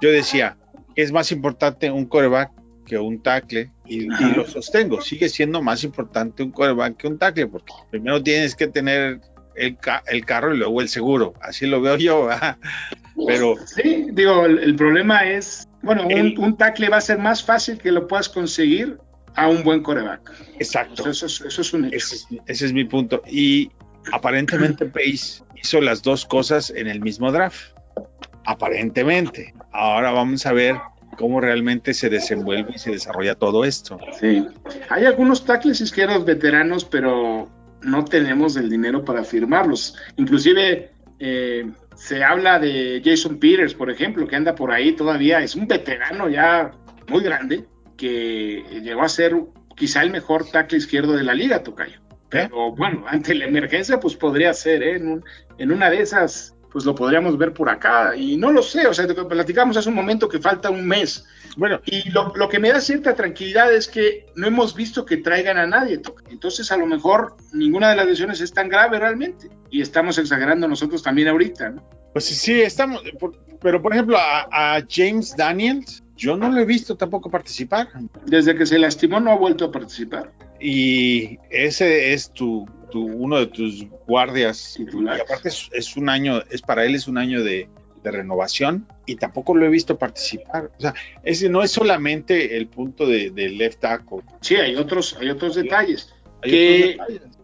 yo decía, es más importante un coreback que un tackle, y, lo sostengo, sigue siendo más importante un coreback que un tackle, porque primero tienes que tener el, el carro y luego el seguro, así lo veo yo, pero... Sí, digo, el problema es bueno, un, tackle va a ser más fácil que lo puedas conseguir a un buen coreback. Exacto. Eso, es un hecho. Ese, es mi punto. Y aparentemente Pace hizo las dos cosas en el mismo draft. Aparentemente. Ahora vamos a ver cómo realmente se desenvuelve y se desarrolla todo esto. Sí. Hay algunos tackles izquierdos veteranos, pero no tenemos el dinero para firmarlos. Inclusive eh, se habla de Jason Peters, por ejemplo, que anda por ahí todavía, es un veterano ya muy grande, que llegó a ser quizá el mejor tackle izquierdo de la liga, Tocayo. Pero bueno, ante la emergencia, pues podría ser, ¿eh? en, una de esas, pues lo podríamos ver por acá. Y no lo sé, o sea, platicamos hace un momento que falta un mes. Bueno, y lo, lo, que me da cierta tranquilidad es que no hemos visto que traigan a nadie. Entonces, a lo mejor ninguna de las lesiones es tan grave realmente. Y estamos exagerando nosotros también ahorita, ¿no? Pues sí, estamos. pero, por ejemplo, a, James Daniels, yo no lo he visto tampoco participar. Desde que se lastimó, no ha vuelto a participar. Y ese es tu, uno de tus guardias. Y aparte, es un año, es para él es un año de de renovación y tampoco lo he visto participar. O sea, ese no es solamente el punto de, left tackle. Sí, hay otros, hay otros detalles. que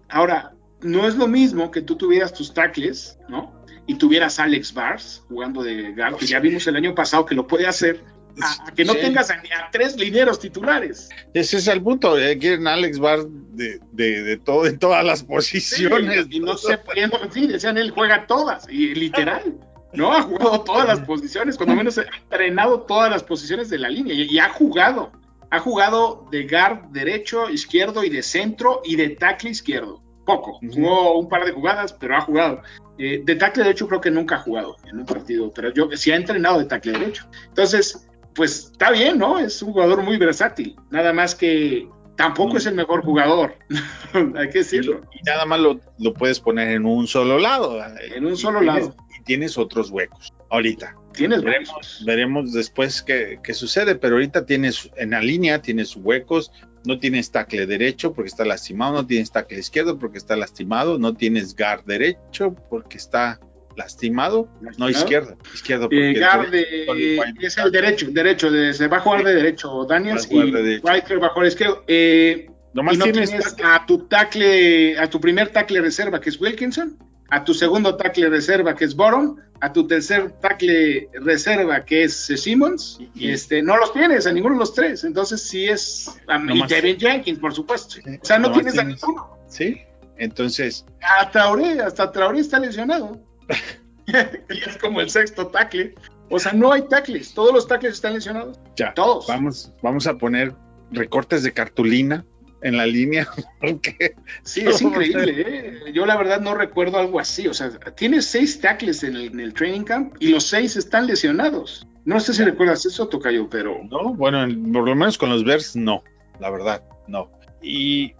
ahora, no es lo mismo que tú tuvieras tus tackles, ¿no? Y tuvieras Alex Bars jugando de guard, que ya vimos el año pasado que lo puede hacer, a, que no tengas a, tres lineros titulares. Ese es el punto, eh, quieren Alex Bars de, de, todo, en todas las posiciones. y no se pueden, sí, decían él juega todas, y literal. No, ha jugado todas las posiciones, cuando menos ha entrenado todas las posiciones de la línea y, ha jugado. Ha jugado de guard derecho, izquierdo y de centro y de tackle izquierdo. Poco. Jugó un par de jugadas, pero ha jugado. Eh, de tackle derecho creo que nunca ha jugado en un partido, pero yo sí ha entrenado de tackle derecho. Entonces, pues está bien, ¿no? Es un jugador muy versátil. Nada más que tampoco es el mejor jugador, hay que decirlo. Y nada más lo, puedes poner en un solo lado. En un solo lado. tienes otros huecos. Ahorita. Tienes Veremos, huecos. veremos después qué, qué sucede, pero ahorita tienes en la línea, tienes huecos, no tienes tackle derecho porque está lastimado, no tienes tackle izquierdo porque está lastimado, no tienes guard derecho porque está lastimado, no ¿Lastimado? izquierdo, izquierdo Eh, porque White. es el derecho, derecho, de- se va a jugar de derecho Daniels Va y de. Riker va a jugar izquierdo. Eh, nomás y no tienes, tienes a tu tackle, a tu primer tackle reserva que es Wilkinson, a tu segundo tackle reserva que es Boron, a tu tercer tackle reserva que es eh, Simmons, Y- este, no los tienes a ninguno de los tres, entonces sí es a Nomás- Devin Jenkins, por supuesto. O sea, no tienes a ninguno. sí, entonces A Traoré, hasta Traoré está lesionado. y es como el sexto tackle. O sea, no hay tackles, todos los tackles están lesionados. ya, Todos. vamos, vamos a poner recortes de cartulina en la línea, porque Sí, es increíble. ¿eh? Yo la verdad no recuerdo algo así. O sea, tienes seis tackles en el, en el training camp y los seis están lesionados. No sé si recuerdas eso, Tocayo, pero No, bueno, en- por lo menos con los Bears no, la verdad, no. Y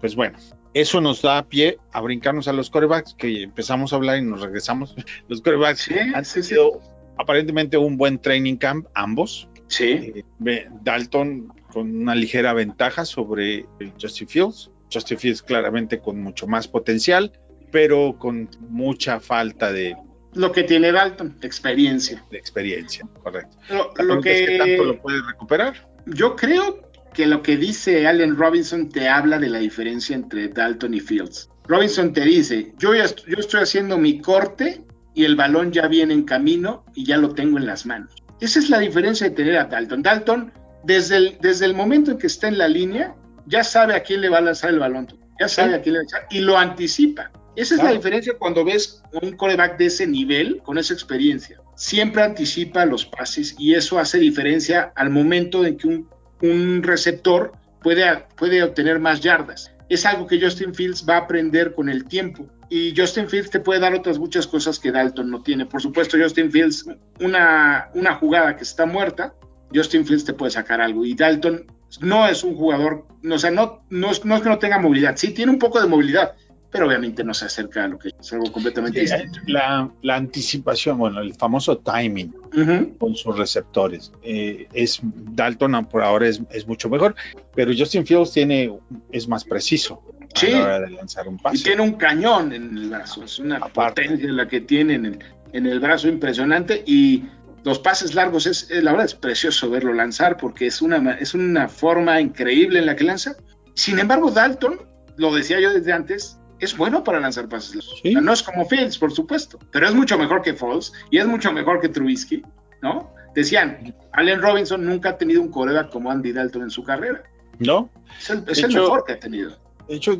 pues bueno, eso nos da pie a brincarnos a los corebacks, que empezamos a hablar y nos regresamos. Los corebacks Sí, han sí, sí. tenido aparentemente un buen training camp, ambos. sí. Eh, Dalton con una ligera ventaja sobre Justin Fields. Justin Fields claramente con mucho más potencial, pero con mucha falta de, Lo que tiene Dalton, experiencia. de experiencia, correcto. Lo, pregunta es, ¿Qué tanto lo que puede recuperar? yo creo que lo que dice Allen Robinson te habla de la diferencia entre Dalton y Fields. Robinson te dice, yo, ya est- yo estoy haciendo mi corte y el balón ya viene en camino y ya lo tengo en las manos. Esa es la diferencia de tener a Dalton. Dalton, desde el, desde el momento en que está en la línea, ya sabe a quién le va a lanzar el balón. Ya sabe Sí. a quién le va a lanzar y lo anticipa. Esa es Claro. la diferencia cuando ves un coreback de ese nivel, con esa experiencia. Siempre anticipa los pases y eso hace diferencia al momento en que un, un receptor puede, puede obtener más yardas. Es algo que Justin Fields va a aprender con el tiempo. Y Justin Fields te puede dar otras muchas cosas que Dalton no tiene. Por supuesto, Justin Fields, una, una jugada que está muerta, Justin Fields te puede sacar algo. Y Dalton no es un jugador, o sea, no, no, no es que no tenga movilidad, sí tiene un poco de movilidad, pero obviamente no se acerca a lo que es algo completamente Sí, distinto. la, la anticipación, bueno, el famoso timing Ujú. con sus receptores. eh, es Dalton por ahora es, es mucho mejor, pero Justin Fields tiene es más preciso a Sí. la hora de lanzar un Y pase. tiene un cañón en el brazo, es una Aparte. potencia la que tiene en el, en el brazo impresionante y los pases largos es, es- la verdad es precioso verlo lanzar porque es una, es una forma increíble en la que lanza. Sin embargo, Dalton, lo decía yo desde antes, es bueno para lanzar pases largos. Sí. O sea, no es como Fields, por supuesto, pero es mucho mejor que Foles y es mucho mejor que Trubisky, ¿no? Decían, Allen Robinson nunca ha tenido un coreback como Andy Dalton en su carrera. ¿No? Es el, De es el hecho- mejor que ha tenido. De hecho,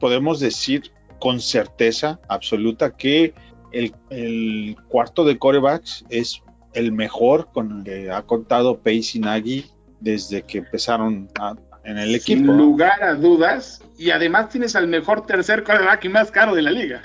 podemos decir con certeza absoluta que el, el cuarto de corebacks es el mejor con el que ha contado Pace y Nagy desde que empezaron a- en el Sin equipo. ¿no? lugar a dudas. Y además tienes al mejor tercer quarterback y más caro de la liga.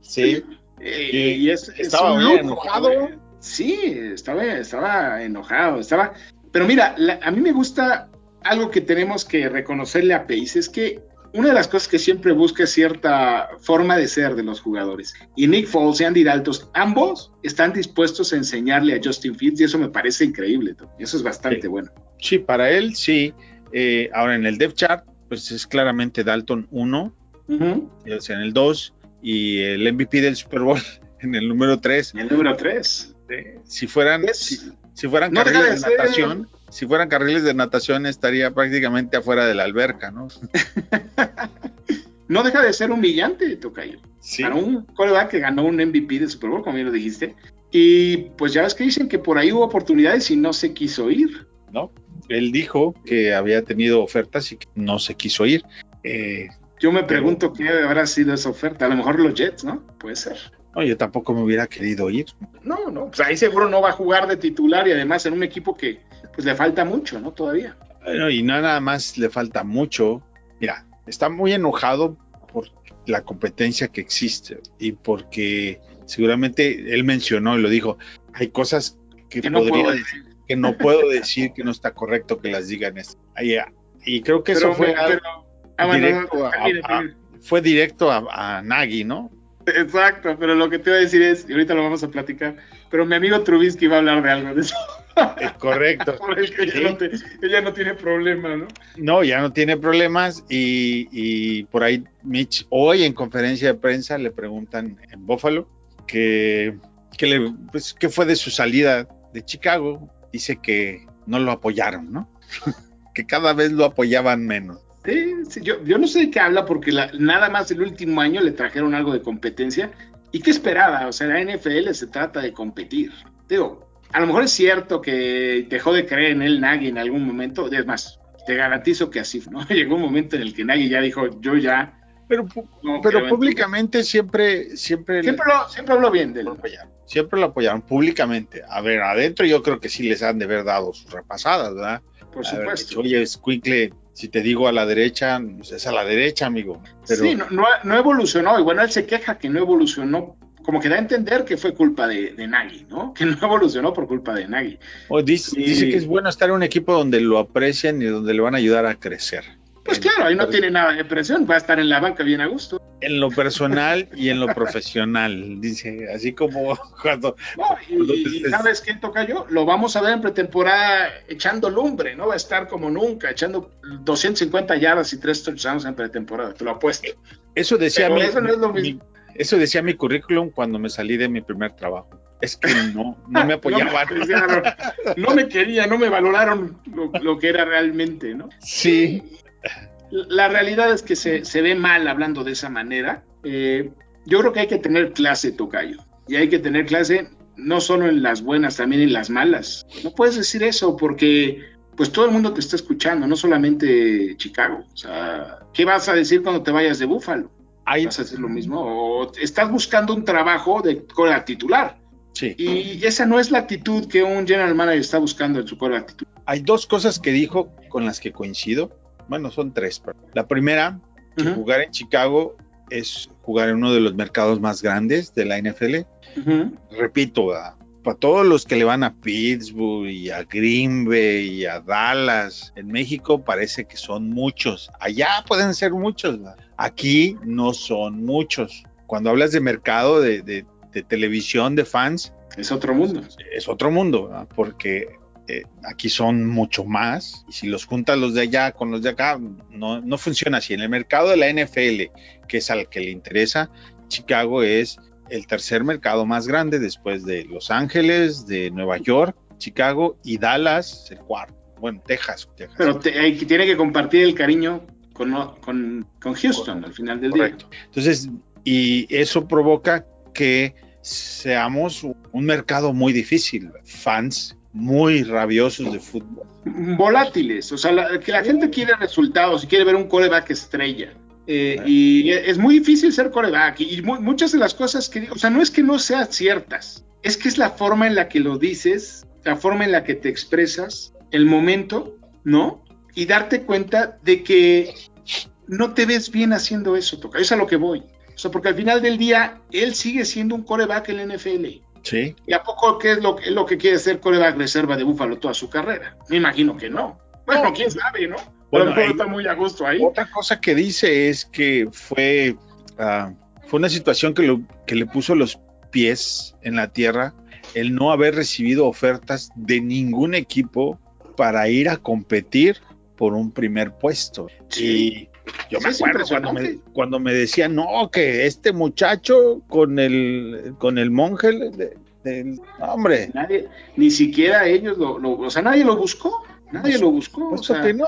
Sí, Eh, y es, es estaba un bien lujo, enojado. ¿eh? Sí, estaba, estaba enojado. Estaba. Pero mira, la- a mí me gusta algo que tenemos que reconocerle a Pace, es que una de las cosas que siempre busca es cierta forma de ser de los jugadores. Y Nick Foles y Andy Dalton, ambos están dispuestos a enseñarle a Justin Fields y eso me parece increíble. Tom. Eso es bastante Sí. bueno. sí, para él sí. Eh, ahora en el depth chart, pues es claramente Dalton 1, Ujú. es en el 2 y el MVP del Super Bowl en el número 3. El número 3. Si fueran, si, si fueran no carriles de natación, si fueran carriles de natación estaría prácticamente afuera de la alberca, ¿no? No deja de ser humillante, Tocayo. Sí. Para un coreback que ganó un MVP de Super Bowl, como bien lo dijiste. Y pues ya ves que dicen que por ahí hubo oportunidades y no se quiso ir. ¿no? Él dijo que había tenido ofertas y que no se quiso ir. Eh, Yo me pregunto qué habrá sido esa oferta. A lo mejor los Jets, ¿no? Puede ser. no, yo tampoco me hubiera querido ir. No, no. Pues ahí seguro no va a jugar de titular y además en un equipo que pues le falta mucho, ¿no? Todavía. Bueno, y no nada más le falta mucho. Mira, está muy enojado por la competencia que existe y porque seguramente él mencionó y lo dijo, hay cosas que, Que no podría puedo decir, que no puedo decir que no está correcto que las digan. ah, Y creo que eso fue, pero- algo bueno, directo a- a- fue directo a, ¿no? Exacto, pero lo que te voy a decir es, y ahorita lo vamos a platicar, pero mi amigo Trubisky va a hablar de algo de eso. Es correcto. Ella, no te- ella no tiene problema, ¿no? No, ya no tiene problemas y, y por ahí Mitch hoy en conferencia de prensa le preguntan en Buffalo que, que, le, pues, que fue de su salida de Chicago. Dice que no lo apoyaron, ¿no? que cada vez lo apoyaban menos. Sí, sí, yo, yo no sé de qué habla porque nada más el último año le trajeron algo de competencia. ¿Y qué esperaba? O sea, la NFL se trata de competir. Digo, a lo mejor es cierto que dejó de creer en él Nagy en algún momento. Es más, te garantizo que así, ¿no? Llegó un momento en el que Nagy ya dijo, yo ya... Pero, no pero creo en ti". públicamente siempre, siempre, Siempre lo, siempre habló bien de él. lo apoyaron. Siempre lo apoyaron públicamente. A ver, adentro yo creo que sí les han de haber dado sus repasadas, ¿verdad? Por supuesto. dicho, Oye, Squinkle, si te digo a la derecha, pues es a la derecha, amigo. Pero Sí, no, no, no evolucionó. Y bueno, él se queja que no evolucionó. Como que da a entender que fue culpa de, de Nagy, ¿no? Que no evolucionó por culpa de Nagy. o dice, Sí. dice que es bueno estar en un equipo donde lo aprecian y donde le van a ayudar a crecer. Pues claro, ahí no tiene nada de presión. Va a estar en la banca bien a gusto. En lo personal y en lo profesional, dice, así como cuando No, y, ¿sabes qué toca yo? Lo vamos a ver en pretemporada echando lumbre, ¿no? Va a estar como nunca, echando 250 yardas y 3 touchdowns en pretemporada, te lo apuesto. eso decía mi, eso no es lo mi- mismo. eso decía mi currículum cuando me salí de mi primer trabajo. Es que no, no me apoyaban. No, me no me no me valoraron lo, lo que era realmente, ¿no? Sí, La realidad es que se, se ve mal hablando de esa manera. Eh, yo creo que hay que tener clase, Tocayo. Y hay que tener clase no solo en las buenas, también en las malas. No puedes decir eso porque pues todo el mundo te está escuchando, no solamente Chicago. O sea, ¿qué vas a decir cuando te vayas de Búfalo? hay, ¿Vas a decir lo mismo? ¿O estás buscando un trabajo de coreback titular? sí. Y esa no es la actitud que un general manager está buscando en su coreback titular. hay dos cosas que dijo con las que coincido. Bueno, son tres. pero La primera, jugar en Chicago es jugar en uno de los mercados más grandes de la NFL. Repito, a- para todos los que le van a Pittsburgh y a Green Bay y a Dallas, en México parece que son muchos. Allá pueden ser muchos. ¿verdad? Aquí no son muchos. Cuando hablas de mercado de, de- de televisión, de fans, Es otro mundo. es otro mundo, ¿verdad? porque eh, aquí son mucho más. Y si los juntas los de allá con los de acá, no, no funciona así. En el mercado de la NFL, que es al que le interesa, Chicago es el tercer mercado más grande después de Los Ángeles, de Nueva York, Chicago y Dallas, el cuarto. Bueno, Texas. Texas. Pero te- hay tiene que compartir el cariño con, con, con Houston al final del Correcto. Entonces, y eso provoca que seamos un mercado muy difícil, fans muy rabiosos de fútbol. Volátiles, o sea, la- que la gente quiere resultados y quiere ver un coreback estrella. Eh, Claro. y es muy difícil ser coreback y mu- muchas de las cosas que digo, o sea, no es que no sean ciertas, es que es la forma en la que lo dices, la forma en la que te expresas, el momento, ¿no? Y darte cuenta de que no te ves bien haciendo eso, toca. Es a lo que voy. O sea, porque al final del día, él sigue siendo un coreback en la NFL. Sí, ¿Y a poco qué es lo, es lo que quiere ser coreback reserva de Búfalo toda su carrera? Me imagino que no. Bueno, quién sabe, ¿no? Bueno, mejor ahí- está muy a gusto ahí. Otra cosa que dice es que fue, ah, fue una situación que, lo- que le puso los pies en la tierra el no haber recibido ofertas de ningún equipo para ir a competir por un primer puesto. Sí. Yo Sí, me acuerdo cuando me, cuando me decían, no, que este muchacho con el, con el monje, de- hombre, Nadie, ni siquiera ellos lo, lo- o sea, nadie lo buscó. Nadie lo buscó. o sea, que no,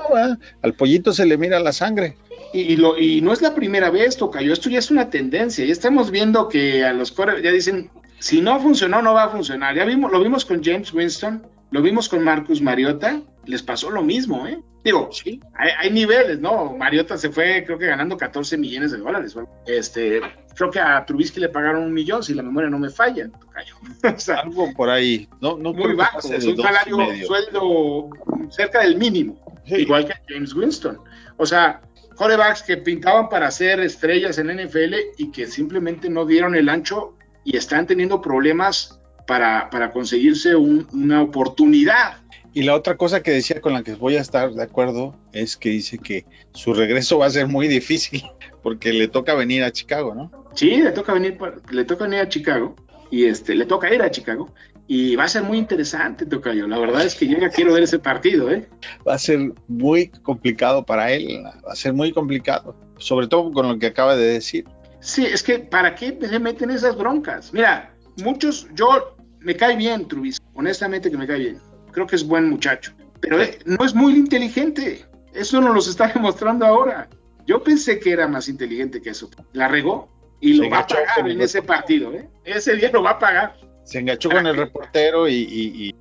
al pollito se le mira la sangre. y, y lo, y no es la primera vez, Tocayo. Esto ya es una tendencia. Ya estamos viendo que a los core ya dicen, si no funcionó, no va a funcionar. Ya vimos, lo vimos con James Winston, lo vimos con Marcus Mariota. Les pasó lo mismo, ¿eh? Digo, Sí. hay, hay niveles, ¿no? Mariota se fue, creo que ganando 14 millones de dólares. Este, creo que a Trubisky le pagaron un millón, si la memoria no me falla, o sea, Algo por ahí, no, no muy bajo, es un salario, sueldo cerca del mínimo, Sí. igual que James Winston. O sea, corebacks que pintaban para ser estrellas en NFL y que simplemente no dieron el ancho y están teniendo problemas para, para conseguirse un- una oportunidad. Y la otra cosa que decía con la que voy a estar de acuerdo es que dice que su regreso va a ser muy difícil porque le toca venir a Chicago, ¿no? Sí, le toca venir, le toca venir a Chicago y este, le toca ir a Chicago y va a ser muy interesante, Tocayo. La verdad es que yo ya quiero ver ese partido, ¿eh? Va a ser muy complicado para él, va a ser muy complicado, sobre todo con lo que acaba de decir. Sí, es que ¿para qué le meten esas broncas? Mira, muchos, yo me cae bien Trubisky, honestamente que me cae bien. Creo que es buen muchacho, pero eh, no es muy inteligente. Eso nos lo está demostrando ahora. Yo pensé que era más inteligente que eso. La regó y lo va a pagar en ese partido. ¿eh? Ese día lo va a pagar. Se enganchó con el reportero y,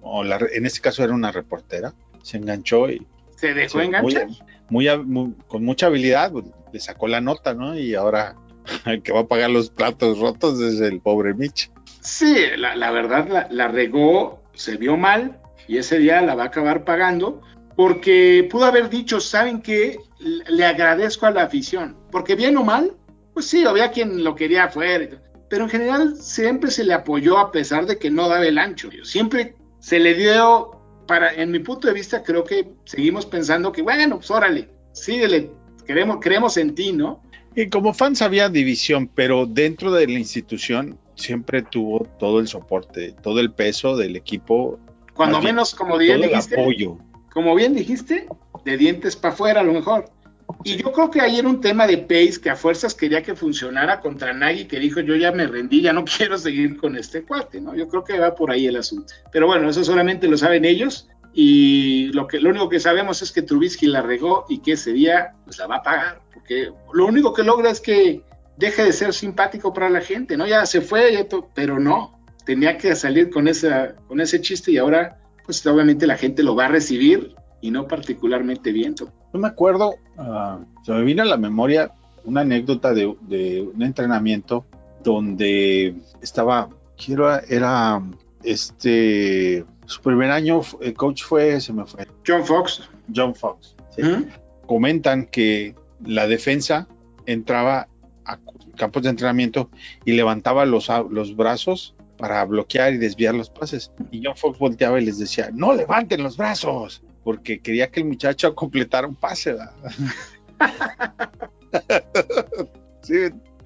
en este caso era una reportera. Se enganchó y se dejó enganchar. Muy, con mucha habilidad pues, le sacó la nota, ¿no? Y ahora el que va a pagar los platos rotos es el pobre Mitch. Sí, la, verdad la, regó, se vio mal y ese día la va a acabar pagando porque pudo haber dicho, ¿saben qué? Le agradezco a la afición, porque bien o mal, pues sí, había quien lo quería afuera, pero en general siempre se le apoyó a pesar de que no daba el ancho. Siempre se le dio, para, en mi punto de vista, creo que seguimos pensando que, bueno, pues órale, síguele, queremos, creemos en ti, ¿no? Y como fans había división, pero dentro de la institución siempre tuvo todo el soporte, todo el peso del equipo. Cuando menos, como bien dijiste, apoyo. como bien dijiste, de dientes para afuera a lo mejor. Y yo creo que ahí era un tema de Pace que a fuerzas quería que funcionara contra Nagy, que dijo yo ya me rendí, ya no quiero seguir con este cuate, ¿no? Yo creo que va por ahí el asunto. Pero bueno, eso solamente lo saben ellos y lo, que, lo único que sabemos es que Trubisky la regó y que ese día pues la va a pagar, porque lo único que logra es que deje de ser simpático para la gente, ¿no? Ya se fue, pero no, tenía que salir con, esa, con ese chiste y ahora, pues obviamente la gente lo va a recibir y no particularmente bien. Yo me acuerdo, uh, se me vino a la memoria una anécdota de, un entrenamiento donde estaba, quiero, era este, su primer año, el coach fue, se me fue. John Fox. John Fox. Comentan que la defensa entraba campos de entrenamiento y levantaba los, los brazos para bloquear y desviar los pases. Y John Fox volteaba y les decía, no levanten los brazos, porque quería que el muchacho completara un pase. sí.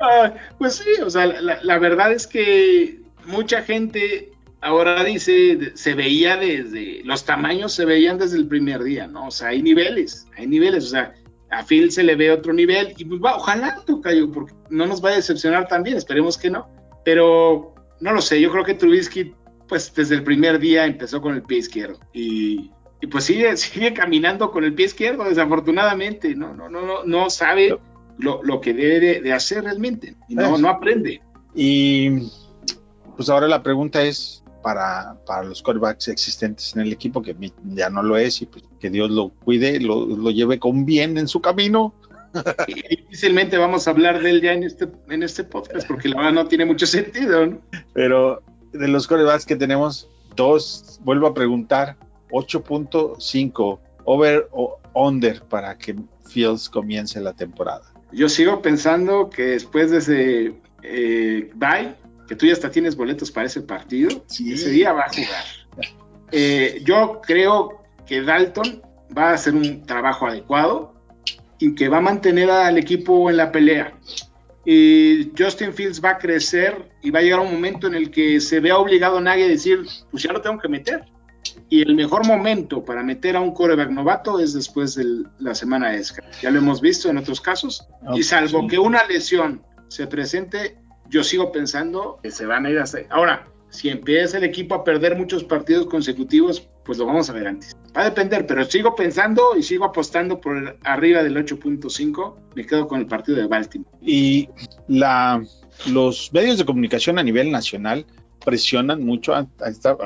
Ah, pues sí, o sea, la, verdad es que mucha gente ahora dice, se veía desde, los tamaños se veían desde el primer día, ¿no? O sea, hay niveles, hay niveles, o sea, a Phil se le ve otro nivel y pues va, ojalá Tocayo, porque no nos va a decepcionar también, esperemos que no. Pero no lo sé, yo creo que Trubisky, pues desde el primer día empezó con el pie izquierdo y, pues sigue, sigue caminando con el pie izquierdo, desafortunadamente, no, no, no, no, no sabe lo, lo que debe de, hacer realmente y no, no aprende. Y pues ahora la pregunta es, para, para los quarterbacks existentes en el equipo, que ya no lo es, y pues, que Dios lo cuide, lo, lo lleve con bien en su camino. difícilmente vamos a hablar de él ya en este, en este podcast, porque la verdad no tiene mucho sentido. Pero de los quarterbacks que tenemos, dos, vuelvo a preguntar, 8.5, over o under para que Fields comience la temporada. Yo sigo pensando que después de ese eh, bye, que tú ya hasta tienes boletos para ese partido, ese día va a jugar. Eh, yo creo que Dalton va a hacer un trabajo adecuado y que va a mantener al equipo en la pelea. Y Justin Fields va a crecer y va a llegar un momento en el que se vea obligado a nadie a decir, pues ya lo tengo que meter. Y el mejor momento para meter a un coreback novato es después de la semana de Ya lo hemos visto en otros casos. y salvo que una lesión se presente, yo sigo pensando que se van a ir a hacer. Ahora, si empieza el equipo a perder muchos partidos consecutivos, pues lo vamos a ver antes. Va a depender, pero sigo pensando y sigo apostando por arriba del 8.5. Me quedo con el partido de Baltimore. Y la, los medios de comunicación a nivel nacional presionan mucho, a,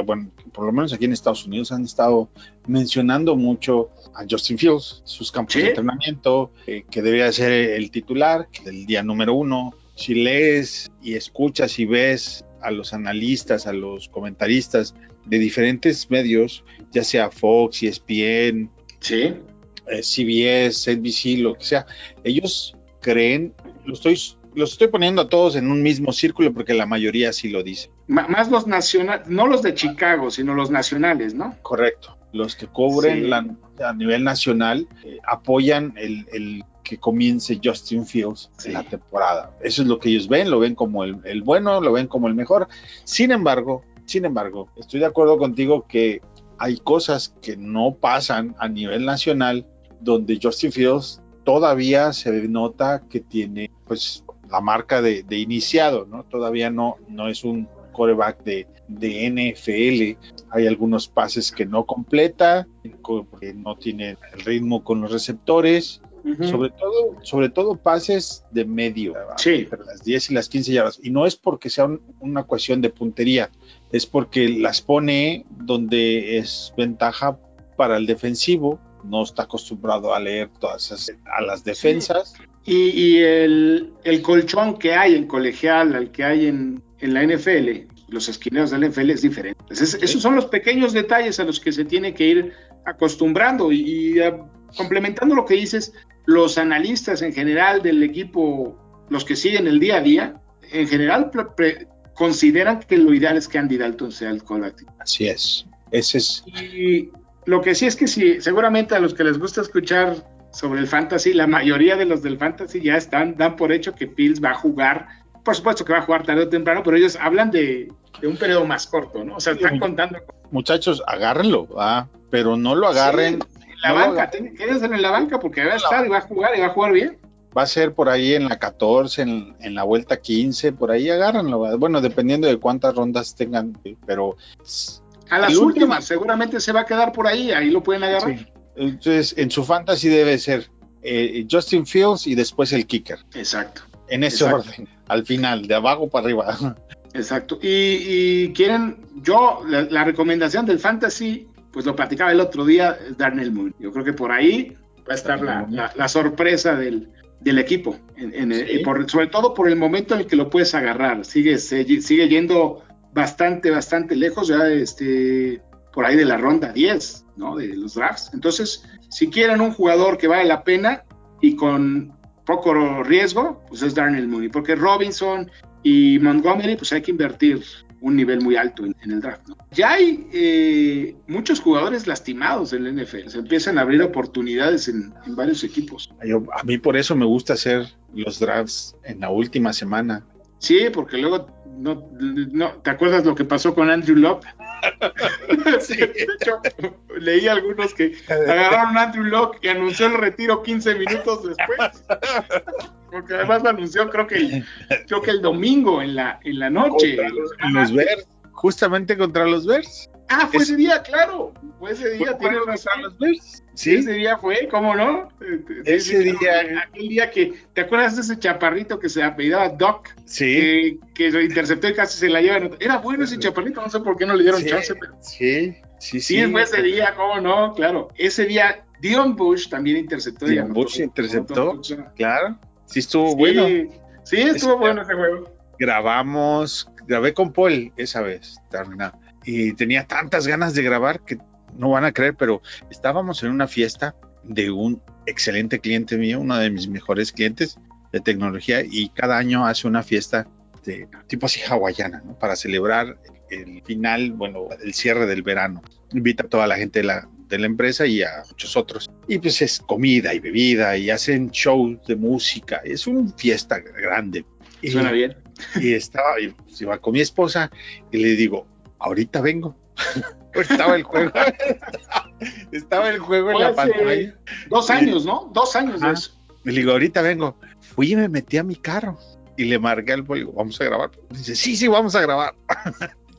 bueno, por lo menos aquí en Estados Unidos han estado mencionando mucho a Justin Fields, sus campos de entrenamiento, eh, que debería ser el titular, el día número uno, si lees y escuchas y ves a los analistas, a los comentaristas de diferentes medios, ya sea Fox, ESPN, ¿Sí? Eh, CBS, NBC, lo que sea, ellos creen, lo estoy, los estoy poniendo a todos en un mismo círculo porque la mayoría sí lo dice. más los nacionales, no los de Chicago, sino los nacionales, ¿no? Correcto. Los que cubren a nivel nacional eh, apoyan el, que comience Justin Fields Sí. la temporada. Eso es lo que ellos ven, lo ven como el, el bueno, lo ven como el mejor. Sin embargo, sin embargo, estoy de acuerdo contigo que hay cosas que no pasan a nivel nacional donde Justin Fields todavía se nota que tiene pues la marca de, de iniciado, ¿no? Todavía no, no es un coreback de, de NFL. Hay algunos pases que no completa, que no tiene el ritmo con los receptores, Sobre todo, sobre todo pases de medio, Sí. entre las 10 y las 15 yardas. Y no es porque sea un- una cuestión de puntería, es porque las pone donde es ventaja para el defensivo. No está acostumbrado a leer todas esas, a las defensas. Y, y el, el colchón que hay en colegial, al que hay en, en la NFL, los esquineros de la NFL es diferente. Entonces, esos son los pequeños detalles a los que se tiene que ir acostumbrando y, y, ah, complementando lo que dices, los analistas en general del equipo, los que siguen el día a día, en general consideran que lo ideal es que Andy Dalton sea el quarterback Así es. Ese es. y lo que sí es que sí, seguramente a los que les gusta escuchar sobre el fantasy, la mayoría de los del fantasy ya están, dan por hecho que Pills va a jugar, por supuesto que va a jugar tarde o temprano, pero ellos hablan de, de un periodo más corto, ¿no? O sea, están contando Muchachos, agárrenlo, ¿va? pero no lo agarren. en la no banca, agarren. ten- quédense en la banca porque va a estar y va a jugar y va a jugar bien. Va a ser por ahí en la 14, en, en la vuelta 15, por ahí agárrenlo. Bueno, dependiendo de cuántas rondas tengan, pero A las últimas, seguramente se va a quedar por ahí, ahí lo pueden agarrar. Sí. Entonces, en su fantasy debe ser eh, Justin Fields y después el kicker. Exacto. En ese Exacto. orden, al final, de abajo para arriba. Exacto. Y, y quieren, yo, la, la recomendación del fantasy, pues lo platicaba el otro día, Darnell Moon. Yo creo que por ahí va a estar la, la- la sorpresa del, del equipo, en- en Sí. por- sobre todo por el momento en el que lo puedes agarrar. Sigue, se- sigue yendo bastante, bastante lejos, ya este, por ahí de la ronda 10, ¿no? De los drafts. Entonces, si quieren un jugador que vale la pena y con poco riesgo, pues es Darnell Mooney, porque Robinson y Montgomery, pues hay que invertir un nivel muy alto en, en el draft. ¿no? Ya hay eh, muchos jugadores lastimados en la NFL, se empiezan a abrir oportunidades en, en varios equipos. Yo- a mí por eso me gusta hacer los drafts en la última semana. Sí, porque luego no, no ¿te acuerdas lo que pasó con Andrew Locke? Sí, de hecho, leí algunos que agarraron a Andrew Locke y anunció el retiro 15 minutos después. Porque además lo anunció creo que el, creo que el domingo en la, en la noche. Contra los, los Bears, justamente contra los Bears. Ah, fue Es- ese día, claro. Fue ese día, razón. los Bears. Sí, Sí, ese día fue, ¿cómo no? Eh, Ese sí, día- Aquel día que, ¿te acuerdas de ese chaparrito que se apellidaba Doc? sí, Que, que lo interceptó y casi se la llevan. Era bueno ese chaparrito, no sé por qué no le dieron sí, chance, pero sí, sí, sí, fue ese día, ¿cómo no? Claro. Ese día, Dion Bush también interceptó. Dion Bush interceptó. Claro, sí estuvo Sí, bueno. Sí, estuvo Este- bueno ese juego. grabamos, grabé con Paul esa vez, Tarna, y tenía tantas ganas de grabar que no van a creer, pero estábamos en una fiesta de un excelente cliente mío, uno de mis mejores clientes de tecnología, y cada año hace una fiesta de tipo así hawaiana, ¿no? Para celebrar el final, bueno, el cierre del verano. Invita a toda la gente de la, de la empresa y a muchos otros. Y pues es comida y bebida y hacen shows de música. Es una fiesta grande. Y- Suena bien. y estaba, y pues, iba con mi esposa y le digo, ahorita vengo. Pues estaba el juego. estaba el juego en la Fue hace pantalla. Dos años, ¿no? Dos años de eso. Y le digo, ahorita vengo. Fui y me metí a mi carro. Y le marqué al pollo, vamos a grabar. Dice, sí, sí, vamos a grabar.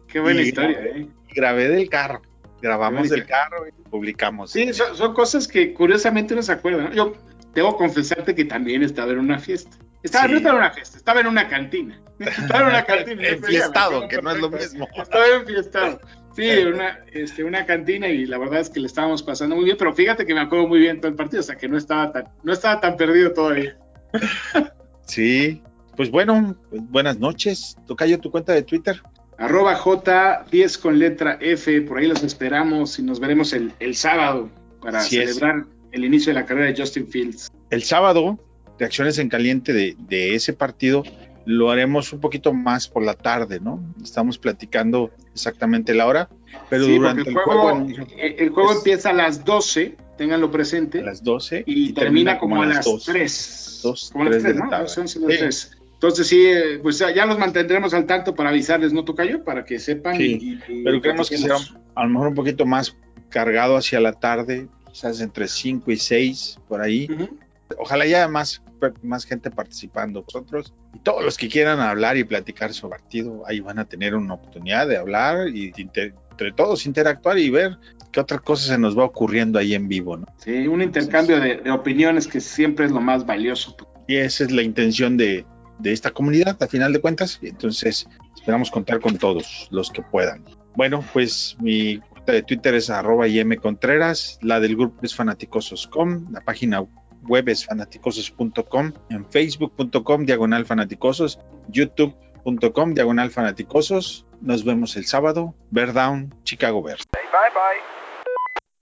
Qué buena Y- historia, ¿eh? Grabé del carro. Grabamos del carro y publicamos. Sí, son, son cosas que curiosamente uno se acuerda. ¿no? Yo debo confesarte que también estaba en una fiesta. Estaba, Sí. No estaba en una fiesta, estaba en una cantina. Estaba en una cantina. Enfiestado, que no es lo mismo. Estaba enfiestado. Sí, una, este, una cantina y la verdad es que le estábamos pasando muy bien, pero fíjate que me acuerdo muy bien todo el partido, o sea que no estaba tan, no estaba tan perdido todavía. Sí. Pues bueno, buenas noches. Tocayo tu cuenta de Twitter. Arroba J10 con letra F, por ahí los esperamos y nos veremos el, el sábado para Así es. celebrar el inicio de la carrera de Justin Fields. El sábado, reacciones en caliente de, de ese partido, lo haremos un poquito más por la tarde, ¿no? Estamos platicando exactamente la hora, pero Sí, durante el el juego, juego, el, el juego es- empieza a las 12 ténganlo presente. A las 12. Y, termina, como, a las 3. 2, como a las 3, ¿no? A las 11, las 3. Entonces sí, eh, pues ya los mantendremos al tanto para avisarles, ¿no, Tocayo? Para que sepan. Sí, y, y pero creemos que será a lo mejor un poquito más cargado hacia la tarde, quizás entre 5 y 6, por ahí. Uh -huh. Ojalá haya más, más gente participando vosotros. Y todos los que quieran hablar y platicar sobre el partido, ahí van a tener una oportunidad de hablar y inter entre todos interactuar y ver qué otra cosa se nos va ocurriendo ahí en vivo, ¿no? Sí, un intercambio de, de opiniones que siempre es lo más valioso. Y esa es la intención de, de esta comunidad, a final de cuentas. Entonces esperamos contar con todos los que puedan. Bueno, pues mi cuenta de Twitter es arroba Contreras, la del grupo es fanaticosos.com, la página web es fanaticosos.com, en facebook.com diagonal fanaticosos, youtube.com diagonal fanaticosos. Nos vemos el sábado. Bear Down, Chicago Bears. Bye bye.